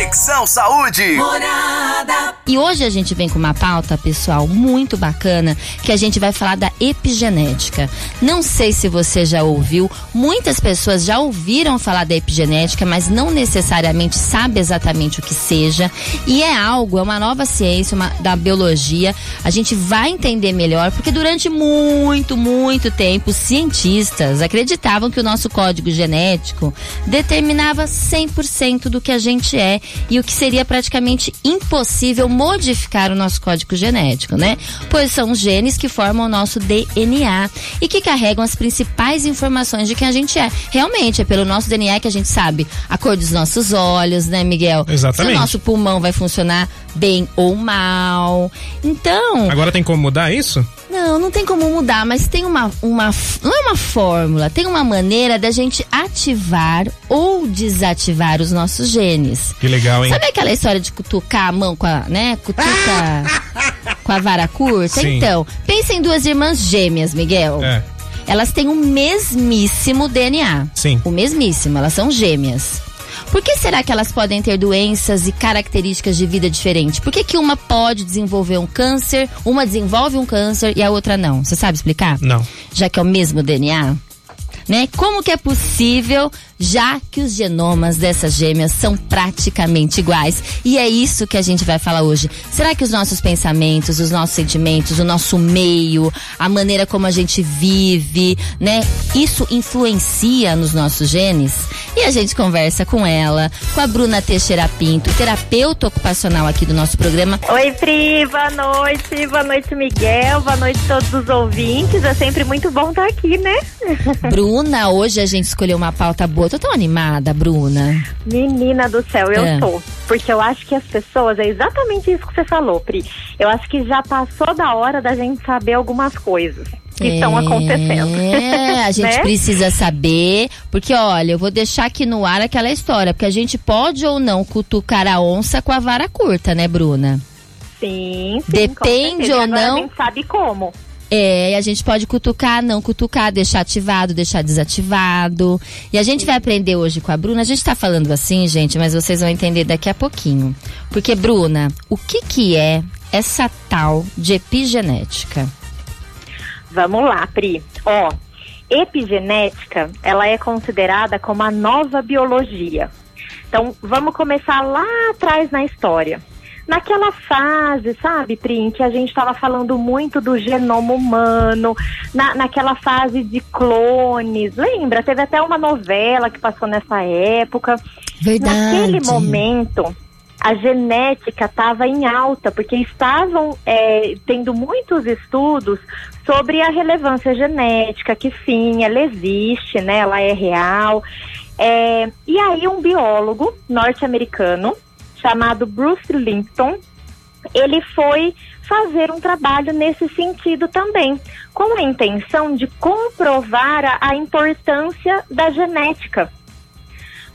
Conexão Saúde. Morada. E hoje a gente vem com uma pauta, pessoal, muito bacana, que a gente vai falar da epigenética. Não sei se você já ouviu, muitas pessoas já ouviram falar da epigenética, mas não necessariamente sabe exatamente o que seja. E é algo, é uma nova ciência uma, da biologia. A gente vai entender melhor, porque durante muito, muito tempo, cientistas acreditavam que o nosso código genético determinava 100% do que a gente é e o que seria praticamente impossível modificar o nosso código genético, né? Pois são os genes que formam o nosso DNA e que carregam as principais informações de quem a gente é. Realmente, é pelo nosso DNA que a gente sabe a cor dos nossos olhos, né, Miguel? Exatamente. Se o nosso pulmão vai funcionar bem ou mal. Então. Agora tem como mudar isso? Não, não tem como mudar, mas tem uma, uma. Não é uma fórmula, tem uma maneira da gente ativar ou desativar os nossos genes. Que legal, hein? Sabe aquela história de cutucar a mão com a, né? Cutuca com a vara curta? Sim. Então, pensa em duas irmãs gêmeas, Miguel. É. Elas têm o mesmíssimo DNA. Sim. O mesmíssimo, elas são gêmeas. Por que será que elas podem ter doenças e características de vida diferentes? Por que, que uma pode desenvolver um câncer, uma desenvolve um câncer e a outra não? Você sabe explicar? Não. Já que é o mesmo DNA? Né? Como que é possível, já que os genomas dessas gêmeas são praticamente iguais? E é isso que a gente vai falar hoje. Será que os nossos pensamentos, os nossos sentimentos, o nosso meio, a maneira como a gente vive, né? Isso influencia nos nossos genes? E a gente conversa com ela, com a Bruna Teixeira Pinto, terapeuta ocupacional aqui do nosso programa. Oi, Pri, boa noite. Boa noite, Miguel. Boa noite a todos os ouvintes. É sempre muito bom estar aqui, né? Bruna, hoje a gente escolheu uma pauta boa. Tô tão animada, Bruna. Menina do céu, eu É. tô. Porque eu acho que as pessoas, é exatamente isso que você falou, Pri. Eu acho que já passou da hora da gente saber algumas coisas que estão acontecendo. É, a gente Né? precisa saber, porque olha, eu vou deixar aqui no ar aquela história, porque a gente pode ou não cutucar a onça com a vara curta, né, Bruna? Sim, sim. Depende ou não. A gente sabe como. É, e a gente pode cutucar, não cutucar, deixar ativado, deixar desativado. E a gente vai aprender hoje com a Bruna. A gente tá falando assim, gente, mas vocês vão entender daqui a pouquinho. Porque, Bruna, o que que é essa tal de epigenética? Vamos lá, Pri. Ó, epigenética, ela é considerada como a nova biologia. Então, vamos começar lá atrás na história. Naquela fase, sabe, Pri, em que a gente estava falando muito do genoma humano, na, naquela fase de clones, lembra? Teve até uma novela que passou nessa época. Verdade. Naquele momento, a genética estava em alta, porque estavam é, tendo muitos estudos sobre a relevância genética, que sim, ela existe, né? Ela é real. É, e aí um biólogo norte-americano chamado Bruce Linton, ele foi fazer um trabalho nesse sentido também, com a intenção de comprovar a, a importância da genética.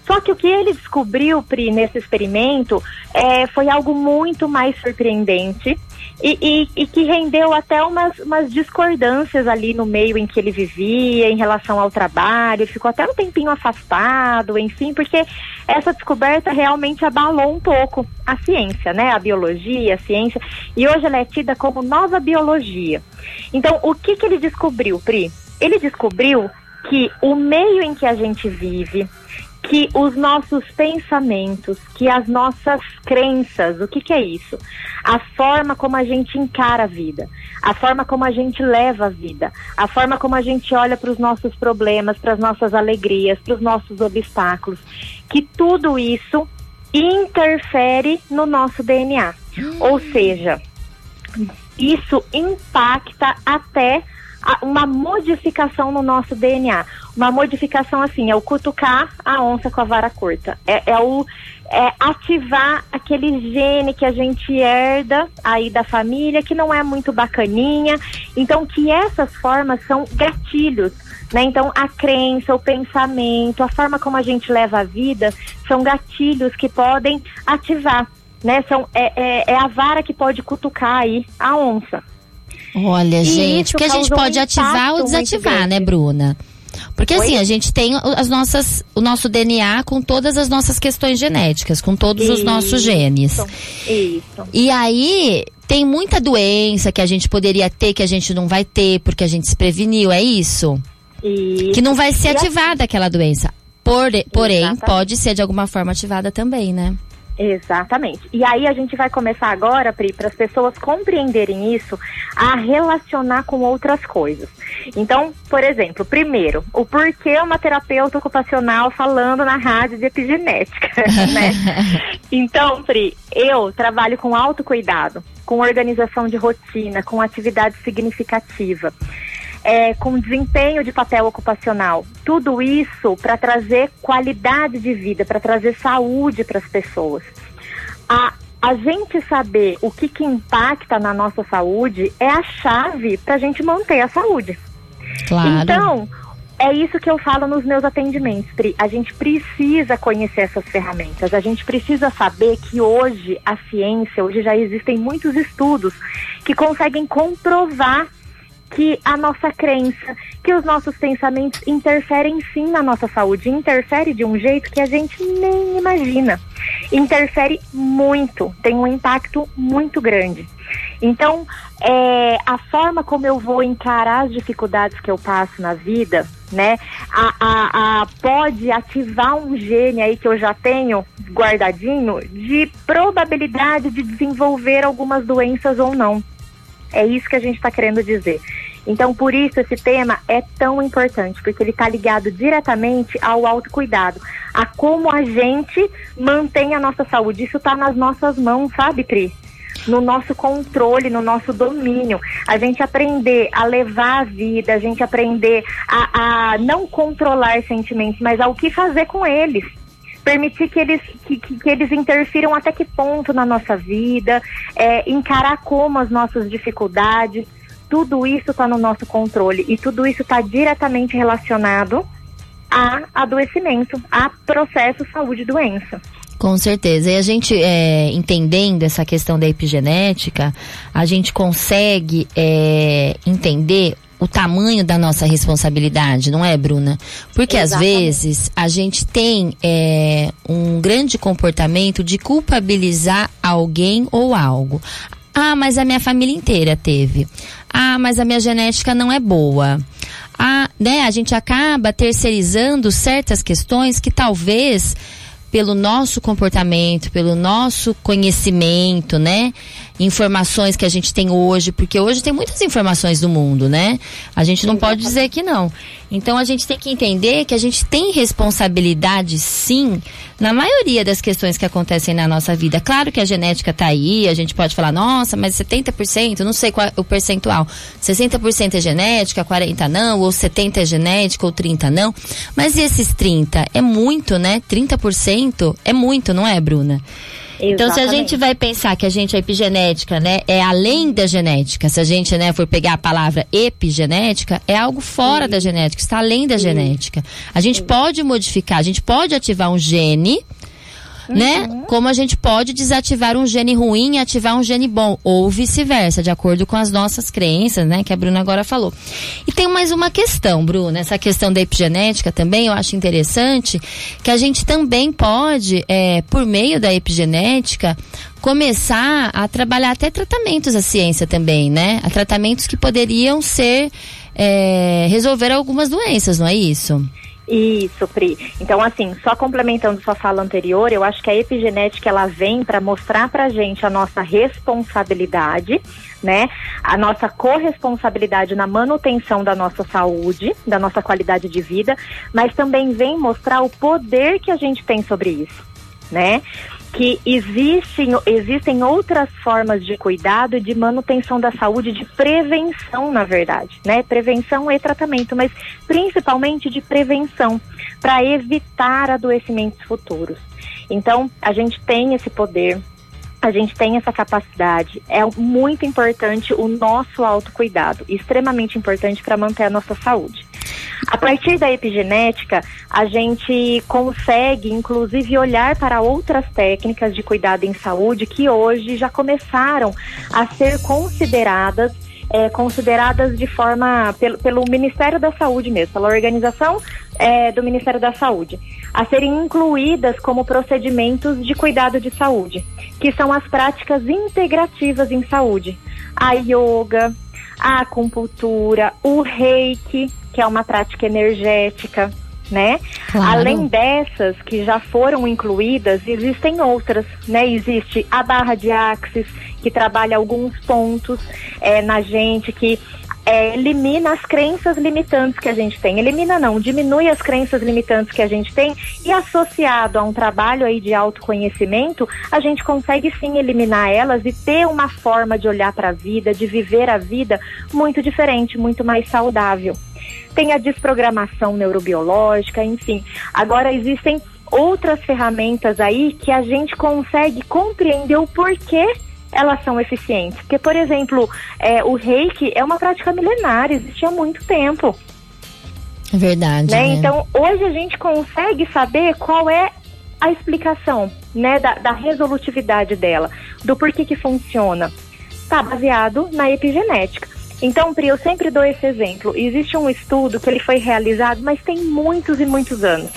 Só que o que ele descobriu, Pri, nesse experimento, é, foi algo muito mais surpreendente e, e- e que rendeu até umas, umas discordâncias ali no meio em que ele vivia em relação ao trabalho, ficou até um tempinho afastado, enfim, porque essa descoberta realmente abalou um pouco a ciência, né? A biologia, a ciência, e hoje ela é tida como nova biologia. Então, o que, que ele descobriu, Pri? Ele descobriu que o meio em que a gente vive, que os nossos pensamentos, que as nossas crenças, o que, que é isso? A forma como a gente encara a vida, a forma como a gente leva a vida, a forma como a gente olha para os nossos problemas, para as nossas alegrias, para os nossos obstáculos, que tudo isso interfere no nosso DNA. Ou seja, isso impacta até uma modificação no nosso DNA. Uma modificação assim, é o cutucar a onça com a vara curta. É, é o é ativar aquele gene que a gente herda aí da família, que não é muito bacaninha. Então, que essas formas são gatilhos. Né? Então, a crença, o pensamento, a forma como a gente leva a vida são gatilhos que podem ativar. Né? São, é, é, é a vara que pode cutucar aí a onça. Olha, E gente, porque a gente causou um pode ativar ou desativar, né, Bruna? Porque Oi? assim, a gente tem as nossas, o nosso DNA com todas as nossas questões genéticas, com todos Isso. os nossos genes. Isso. E aí, tem muita doença que a gente poderia ter, que a gente não vai ter, porque a gente se preveniu, é isso? Isso. Que não vai ser ativada aquela doença. Por, porém, Exatamente. pode ser de alguma forma ativada também, né? Exatamente. E aí a gente vai começar agora, Pri, para as pessoas compreenderem isso, a relacionar com outras coisas. Então, por exemplo, primeiro, o porquê uma terapeuta ocupacional falando na rádio de epigenética, né? então, Pri, eu trabalho com autocuidado, com organização de rotina, com atividade significativa é, com desempenho de papel ocupacional. Tudo isso para trazer qualidade de vida, para trazer saúde para as pessoas. A, a gente saber o que, que impacta na nossa saúde é a chave para a gente manter a saúde. Claro. Então, é isso que eu falo nos meus atendimentos, Pri. A gente precisa conhecer essas ferramentas. A gente precisa saber que hoje a ciência, hoje já existem muitos estudos que conseguem comprovar que a nossa crença, que os nossos pensamentos interferem sim na nossa saúde, interfere de um jeito que a gente nem imagina. Interfere muito, tem um impacto muito grande. Então, é, a forma como eu vou encarar as dificuldades que eu passo na vida, né, a, a, a, pode ativar um gene aí que eu já tenho guardadinho de probabilidade de desenvolver algumas doenças ou não. É isso que a gente está querendo dizer. Então, por isso, esse tema é tão importante, porque ele está ligado diretamente ao autocuidado, a como a gente mantém a nossa saúde. Isso está nas nossas mãos, sabe, Pri? no nosso controle, no nosso domínio. A gente aprender a levar a vida, a gente aprender a, a não controlar sentimentos, mas ao que fazer com eles permitir que eles, que, que, eles interfiram até que ponto na nossa vida, é, encarar como as nossas dificuldades, tudo isso está no nosso controle e tudo isso está diretamente relacionado a adoecimento, a processo saúde-doença. Com certeza. E a gente, é, entendendo essa questão da epigenética, a gente consegue é, entender o tamanho da nossa responsabilidade, não é, Bruna? Porque Exatamente. às vezes a gente tem é, um grande comportamento de culpabilizar alguém ou algo. Ah, mas a minha família inteira teve. Ah, mas a minha genética não é boa. Ah, né, a gente acaba terceirizando certas questões que talvez pelo nosso comportamento, pelo nosso conhecimento, né? Informações que a gente tem hoje, porque hoje tem muitas informações do mundo, né? A gente não pode dizer que não. Então a gente tem que entender que a gente tem responsabilidade sim na maioria das questões que acontecem na nossa vida. Claro que a genética está aí, a gente pode falar, nossa, mas 70%, não sei qual é o percentual. 60% é genética, 40 não, ou 70 é genética, ou 30 não. Mas esses 30 é muito, né? 30% é muito, não é, Bruna? Então, se a gente vai pensar que a gente é epigenética, né, é além da genética, se a gente, né, for pegar a palavra epigenética, é algo fora Sim. da genética, está além da Sim. genética. A gente Sim. pode modificar, a gente pode ativar um gene né? Uhum. Como a gente pode desativar um gene ruim e ativar um gene bom, ou vice-versa, de acordo com as nossas crenças, né? Que a Bruna agora falou. E tem mais uma questão, Bruna, essa questão da epigenética também, eu acho interessante, que a gente também pode, é, por meio da epigenética, começar a trabalhar até tratamentos a ciência também, né? A tratamentos que poderiam ser, é, resolver algumas doenças, não é isso? Isso, Pri. Então, assim, só complementando sua fala anterior, eu acho que a epigenética ela vem para mostrar para gente a nossa responsabilidade, né? A nossa corresponsabilidade na manutenção da nossa saúde, da nossa qualidade de vida, mas também vem mostrar o poder que a gente tem sobre isso, né? Que existem, existem outras formas de cuidado e de manutenção da saúde, de prevenção, na verdade, né? Prevenção e tratamento, mas principalmente de prevenção, para evitar adoecimentos futuros. Então, a gente tem esse poder, a gente tem essa capacidade. É muito importante o nosso autocuidado, extremamente importante para manter a nossa saúde. A partir da epigenética, a gente consegue, inclusive, olhar para outras técnicas de cuidado em saúde que hoje já começaram a ser consideradas é, consideradas de forma pelo, pelo Ministério da Saúde mesmo, pela organização é, do Ministério da Saúde, a serem incluídas como procedimentos de cuidado de saúde, que são as práticas integrativas em saúde, a yoga, a acupuntura, o reiki, que é uma prática energética, né? Claro. Além dessas que já foram incluídas, existem outras, né? Existe a barra de axis, que trabalha alguns pontos é, na gente, que é, elimina as crenças limitantes que a gente tem. Elimina não, diminui as crenças limitantes que a gente tem e associado a um trabalho aí de autoconhecimento, a gente consegue sim eliminar elas e ter uma forma de olhar para a vida, de viver a vida muito diferente, muito mais saudável. Tem a desprogramação neurobiológica, enfim. Agora existem outras ferramentas aí que a gente consegue compreender o porquê elas são eficientes. Porque, por exemplo, é, o reiki é uma prática milenar, existe há muito tempo. É verdade. Né? Né? Então, hoje a gente consegue saber qual é a explicação né, da, da resolutividade dela, do porquê que funciona. Está baseado na epigenética. Então, Pri, eu sempre dou esse exemplo. Existe um estudo que ele foi realizado, mas tem muitos e muitos anos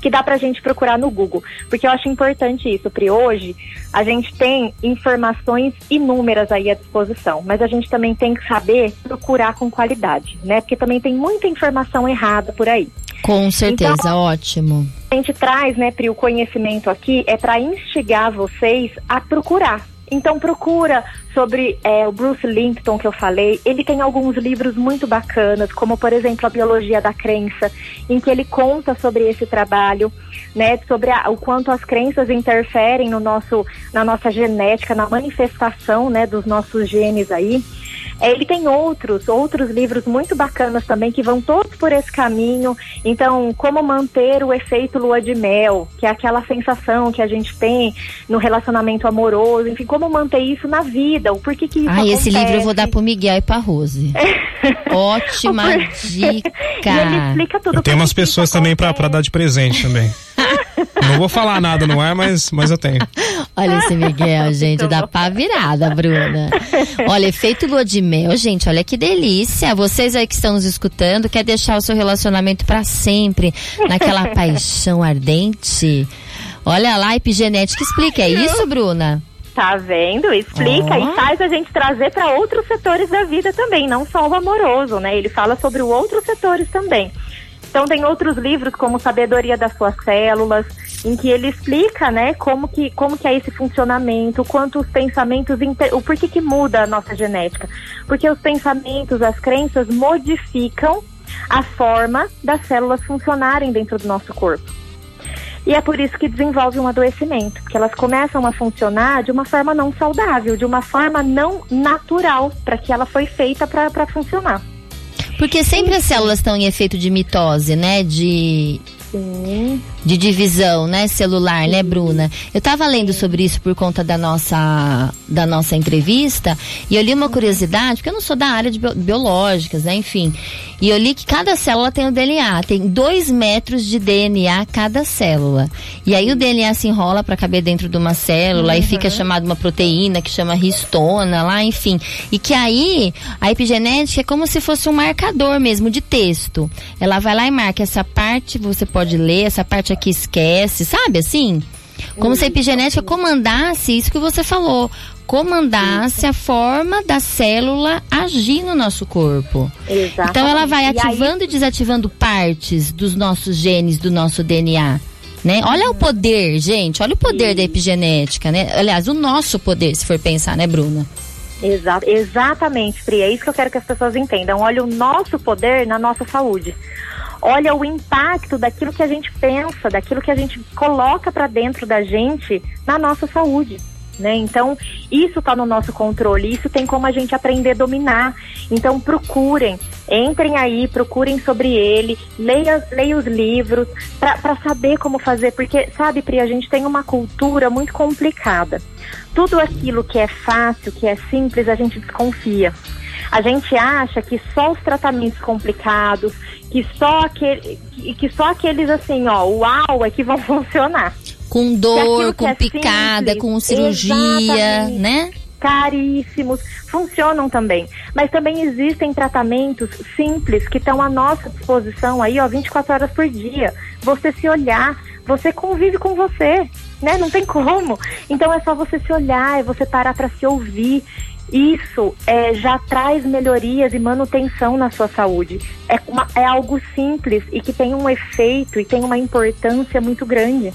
que dá para a gente procurar no Google. Porque eu acho importante isso, Pri. Hoje a gente tem informações inúmeras aí à disposição, mas a gente também tem que saber procurar com qualidade, né? Porque também tem muita informação errada por aí. Com certeza, então, ótimo. A gente traz, né, Pri, o conhecimento aqui é para instigar vocês a procurar então procura sobre é, o Bruce Linton que eu falei. Ele tem alguns livros muito bacanas, como por exemplo a Biologia da Crença, em que ele conta sobre esse trabalho, né, sobre a, o quanto as crenças interferem no nosso, na nossa genética, na manifestação, né, dos nossos genes aí. Ele tem outros, outros livros muito bacanas também que vão todos por esse caminho. Então, como manter o efeito lua de mel, que é aquela sensação que a gente tem no relacionamento amoroso, enfim, como manter isso na vida, o porquê que isso Ah, esse livro eu vou dar pro Miguel e pra Rose. Ótima dica. E ele explica tudo. Eu tenho umas pessoas também para dar de presente também. Não vou falar nada no ar, mas, mas eu tenho. Olha esse Miguel, gente, dá pá virada, Bruna. Olha, efeito lua de mel, gente, olha que delícia. Vocês aí que estão nos escutando, quer deixar o seu relacionamento para sempre, naquela paixão ardente? Olha lá, epigenética explica, é isso, Bruna? Tá vendo? Explica oh. e faz a gente trazer para outros setores da vida também, não só o amoroso, né? Ele fala sobre outros setores também. Então tem outros livros como Sabedoria das Suas Células, em que ele explica, né, como que, como que é esse funcionamento, quanto os pensamentos, inter... o porquê que muda a nossa genética. Porque os pensamentos, as crenças modificam a forma das células funcionarem dentro do nosso corpo. E é por isso que desenvolve um adoecimento, porque elas começam a funcionar de uma forma não saudável, de uma forma não natural, para que ela foi feita para funcionar. Porque sempre as células estão em efeito de mitose, né? De Sim. De divisão, né, celular, Sim. né, Bruna? Eu estava lendo sobre isso por conta da nossa da nossa entrevista e eu li uma curiosidade, porque eu não sou da área de biológicas, né, enfim. E eu li que cada célula tem o DNA, tem dois metros de DNA cada célula. E aí o DNA se enrola para caber dentro de uma célula uhum. e fica chamado uma proteína que chama histona lá, enfim. E que aí a epigenética é como se fosse um marcador mesmo de texto. Ela vai lá e marca essa parte, você pode ler, essa parte aqui esquece, sabe assim? Como se a epigenética comandasse isso que você falou comandasse a forma da célula agir no nosso corpo. Exatamente. Então ela vai ativando e, aí... e desativando partes dos nossos genes, do nosso DNA. Né? Olha o poder, gente, olha o poder da epigenética, né? Aliás, o nosso poder, se for pensar, né, Bruna? Exa exatamente, Pri. É isso que eu quero que as pessoas entendam. Olha o nosso poder na nossa saúde. Olha o impacto daquilo que a gente pensa, daquilo que a gente coloca para dentro da gente na nossa saúde né? Então, isso está no nosso controle, isso tem como a gente aprender a dominar. Então, procurem, entrem aí, procurem sobre ele, leia, leia os livros para saber como fazer, porque, sabe, Pri, a gente tem uma cultura muito complicada. Tudo aquilo que é fácil, que é simples, a gente desconfia. A gente acha que só os tratamentos complicados, que só, aquele, que, que só aqueles assim, ó, uau, é que vão funcionar com dor, com é picada, simples, com cirurgia, né? Caríssimos, funcionam também. Mas também existem tratamentos simples que estão à nossa disposição aí, ó, 24 horas por dia. Você se olhar, você convive com você, né? Não tem como. Então é só você se olhar, é você parar para se ouvir. Isso é, já traz melhorias e manutenção na sua saúde. É, uma, é algo simples e que tem um efeito e tem uma importância muito grande.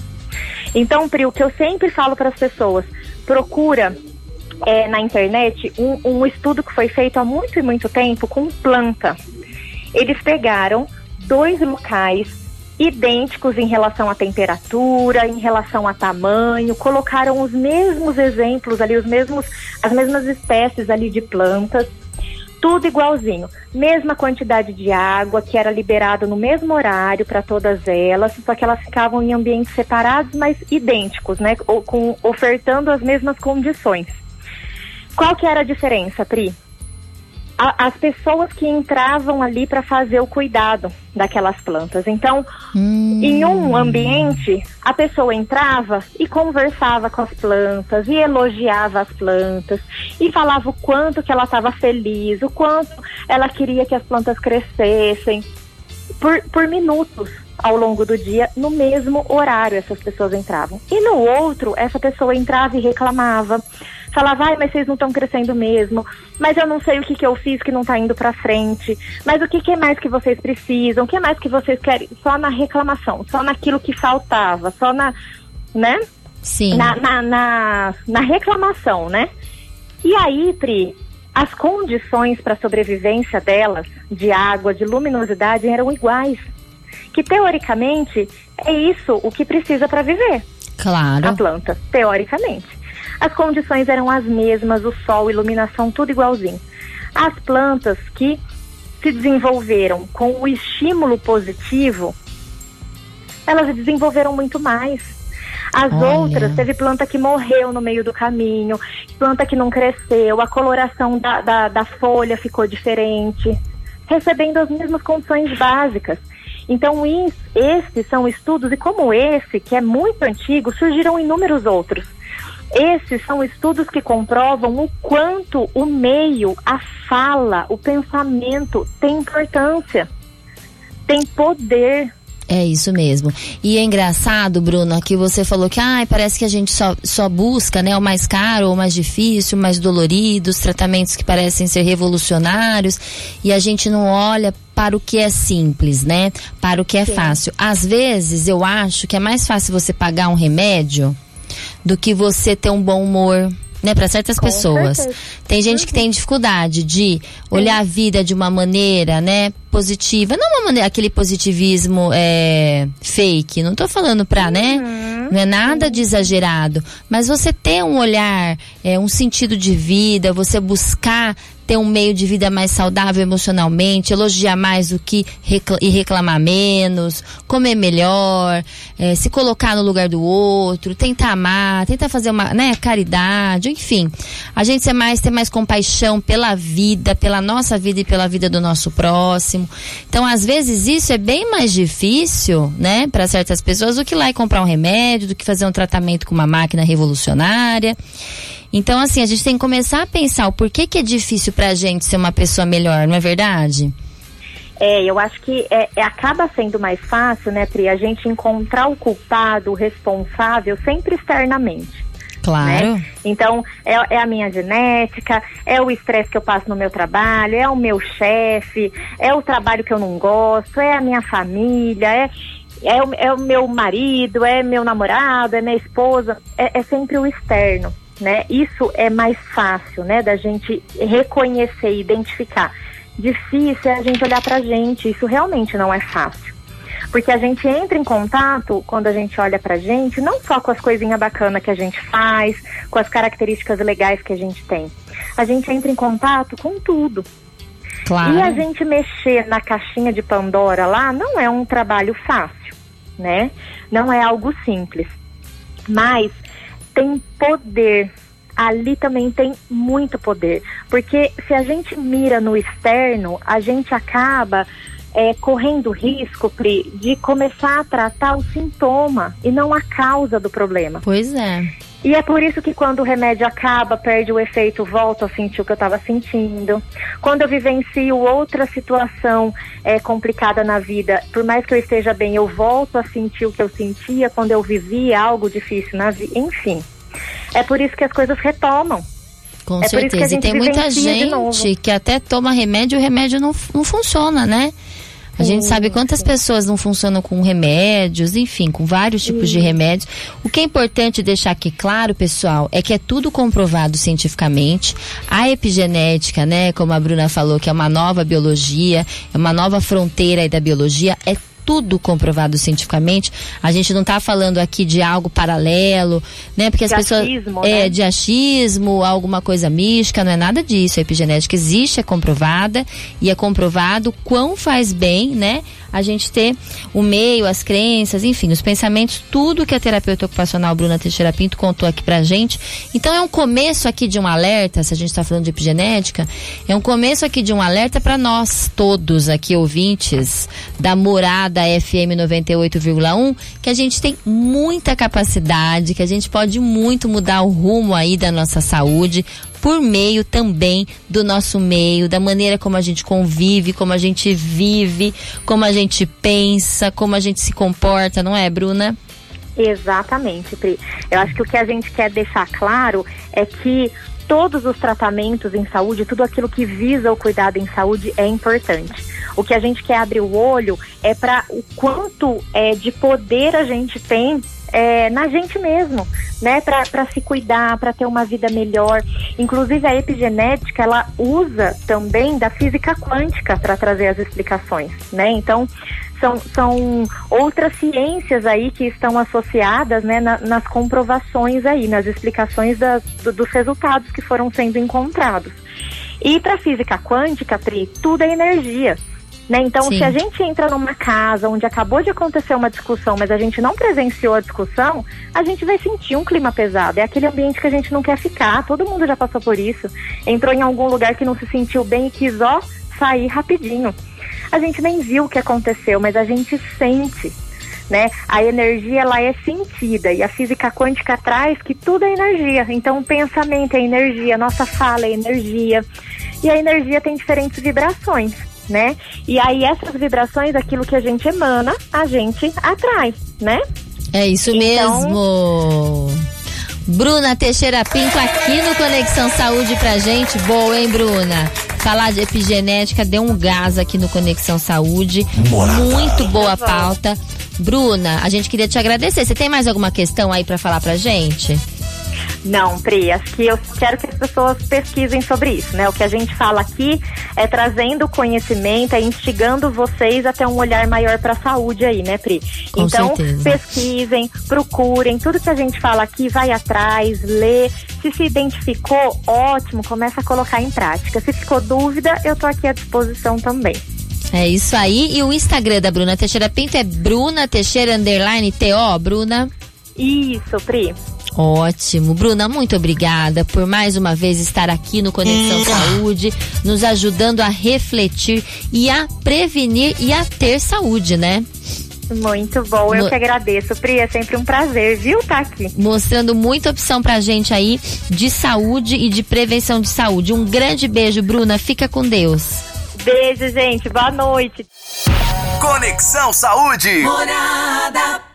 Então, Pri, o que eu sempre falo para as pessoas, procura é, na internet um, um estudo que foi feito há muito e muito tempo com planta. Eles pegaram dois locais idênticos em relação à temperatura, em relação a tamanho, colocaram os mesmos exemplos ali, os mesmos, as mesmas espécies ali de plantas, tudo igualzinho. Mesma quantidade de água que era liberado no mesmo horário para todas elas, só que elas ficavam em ambientes separados, mas idênticos, né? Com, ofertando as mesmas condições. Qual que era a diferença, Pri? A, as pessoas que entravam ali para fazer o cuidado daquelas plantas. Então, hum. em um ambiente, a pessoa entrava e conversava com as plantas, e elogiava as plantas, e falava o quanto que ela estava feliz, o quanto ela queria que as plantas crescessem, por, por minutos ao longo do dia, no mesmo horário essas pessoas entravam. E no outro, essa pessoa entrava e reclamava falava, ai, mas vocês não estão crescendo mesmo, mas eu não sei o que, que eu fiz que não está indo para frente, mas o que, que mais que vocês precisam, o que mais que vocês querem, só na reclamação, só naquilo que faltava, só na, né? Sim. Na, na, na, na reclamação, né? E aí, Pri, as condições para sobrevivência delas, de água, de luminosidade, eram iguais. Que teoricamente é isso o que precisa para viver. Claro. A planta, teoricamente. As condições eram as mesmas, o sol, iluminação, tudo igualzinho. As plantas que se desenvolveram com o estímulo positivo, elas desenvolveram muito mais. As Olha. outras, teve planta que morreu no meio do caminho, planta que não cresceu, a coloração da, da, da folha ficou diferente, recebendo as mesmas condições básicas. Então, isso, esses são estudos, e como esse, que é muito antigo, surgiram inúmeros outros. Esses são estudos que comprovam o quanto o meio, a fala, o pensamento tem importância, tem poder. É isso mesmo. E é engraçado, Bruno, que você falou que ah, parece que a gente só, só busca né, o mais caro, o mais difícil, o mais dolorido, os tratamentos que parecem ser revolucionários, e a gente não olha para o que é simples, né? Para o que é Sim. fácil. Às vezes eu acho que é mais fácil você pagar um remédio do que você ter um bom humor, né, para certas Com pessoas. Certeza. Tem gente que tem dificuldade de olhar a vida de uma maneira, né, positiva, não uma maneira, aquele positivismo é, fake, não tô falando pra, né, uhum. não é nada de exagerado, mas você ter um olhar, é, um sentido de vida, você buscar ter um meio de vida mais saudável emocionalmente, elogiar mais do que recla e reclamar menos, comer melhor, é, se colocar no lugar do outro, tentar amar, tentar fazer uma, né, caridade, enfim. A gente ser mais, ter mais compaixão pela vida, pela nossa vida e pela vida do nosso próximo. Então, às vezes, isso é bem mais difícil, né, para certas pessoas do que ir lá e comprar um remédio, do que fazer um tratamento com uma máquina revolucionária. Então, assim, a gente tem que começar a pensar o porquê que é difícil para a gente ser uma pessoa melhor, não é verdade? É, eu acho que é, é, acaba sendo mais fácil, né, Pri, a gente encontrar o culpado, o responsável, sempre externamente. Claro. Né? Então, é, é, a minha genética, é o estresse que eu passo no meu trabalho, é o meu chefe, é o trabalho que eu não gosto, é a minha família, é, é, o, é o meu marido, é meu namorado, é minha esposa, é, é sempre o externo né? Isso é mais fácil, né, da gente reconhecer e identificar. Difícil é a gente olhar pra gente, isso realmente não é fácil. Porque a gente entra em contato, quando a gente olha pra gente, não só com as coisinhas bacanas que a gente faz, com as características legais que a gente tem. A gente entra em contato com tudo. Claro. E a gente mexer na caixinha de Pandora lá não é um trabalho fácil, né? Não é algo simples. Mas tem poder. Ali também tem muito poder. Porque se a gente mira no externo, a gente acaba é, correndo risco, Pri, de começar a tratar o sintoma e não a causa do problema. Pois é. E é por isso que quando o remédio acaba, perde o efeito, volto a sentir o que eu estava sentindo. Quando eu vivencio outra situação é, complicada na vida, por mais que eu esteja bem, eu volto a sentir o que eu sentia quando eu vivia algo difícil na vida. Enfim, é por isso que as coisas retomam. Com é certeza. E tem muita gente que até toma remédio e o remédio não, não funciona, né? A gente sabe quantas pessoas não funcionam com remédios, enfim, com vários tipos de remédios. O que é importante deixar aqui claro, pessoal, é que é tudo comprovado cientificamente. A epigenética, né, como a Bruna falou, que é uma nova biologia, é uma nova fronteira aí da biologia, é tudo comprovado cientificamente. A gente não está falando aqui de algo paralelo, né? Porque as de pessoas achismo, é né? de achismo, alguma coisa mística, não é nada disso. A epigenética existe, é comprovada e é comprovado quão faz bem, né? a gente ter o meio, as crenças, enfim, os pensamentos, tudo que a terapeuta ocupacional Bruna Teixeira Pinto contou aqui pra gente. Então é um começo aqui de um alerta, se a gente está falando de epigenética, é um começo aqui de um alerta para nós todos aqui ouvintes da Morada FM 98,1, que a gente tem muita capacidade, que a gente pode muito mudar o rumo aí da nossa saúde por meio também do nosso meio, da maneira como a gente convive, como a gente vive, como a gente pensa, como a gente se comporta, não é, Bruna? Exatamente, Pri. Eu acho que o que a gente quer deixar claro é que todos os tratamentos em saúde, tudo aquilo que visa o cuidado em saúde é importante. O que a gente quer abrir o olho é para o quanto é, de poder a gente tem é, na gente mesmo, né? Para se cuidar, para ter uma vida melhor. Inclusive a epigenética ela usa também da física quântica para trazer as explicações, né? Então são, são outras ciências aí que estão associadas né, na, nas comprovações aí, nas explicações das, do, dos resultados que foram sendo encontrados. E para a física quântica, Pri, tudo é energia. Né? Então, Sim. se a gente entra numa casa onde acabou de acontecer uma discussão, mas a gente não presenciou a discussão, a gente vai sentir um clima pesado. É aquele ambiente que a gente não quer ficar. Todo mundo já passou por isso. Entrou em algum lugar que não se sentiu bem e quis, ó, sair rapidinho. A gente nem viu o que aconteceu, mas a gente sente. Né? A energia ela é sentida e a física quântica traz que tudo é energia. Então o pensamento é energia, nossa fala é energia e a energia tem diferentes vibrações né? E aí essas vibrações, aquilo que a gente emana, a gente atrai, né? É isso então... mesmo. Bruna Teixeira Pinto aqui no Conexão Saúde pra gente. Boa, hein, Bruna? Falar de epigenética deu um gás aqui no Conexão Saúde. Morada. Muito boa pauta. Bruna, a gente queria te agradecer. Você tem mais alguma questão aí para falar pra gente? Não, Pri, acho que eu quero que as pessoas pesquisem sobre isso, né? O que a gente fala aqui é trazendo conhecimento, é instigando vocês até um olhar maior para a saúde aí, né, Pri? Com então, certeza. pesquisem, procurem, tudo que a gente fala aqui, vai atrás, lê. Se se identificou, ótimo, começa a colocar em prática. Se ficou dúvida, eu tô aqui à disposição também. É isso aí. E o Instagram da Bruna Teixeira Pinto é Bruna Teixeira Underline TO, Bruna? Isso, Pri. Ótimo. Bruna, muito obrigada por mais uma vez estar aqui no Conexão hum. Saúde, nos ajudando a refletir e a prevenir e a ter saúde, né? Muito bom, eu Mo que agradeço, Pri, é sempre um prazer, viu, tá aqui. Mostrando muita opção pra gente aí de saúde e de prevenção de saúde. Um grande beijo, Bruna, fica com Deus. Beijo, gente, boa noite. Conexão Saúde. Morada.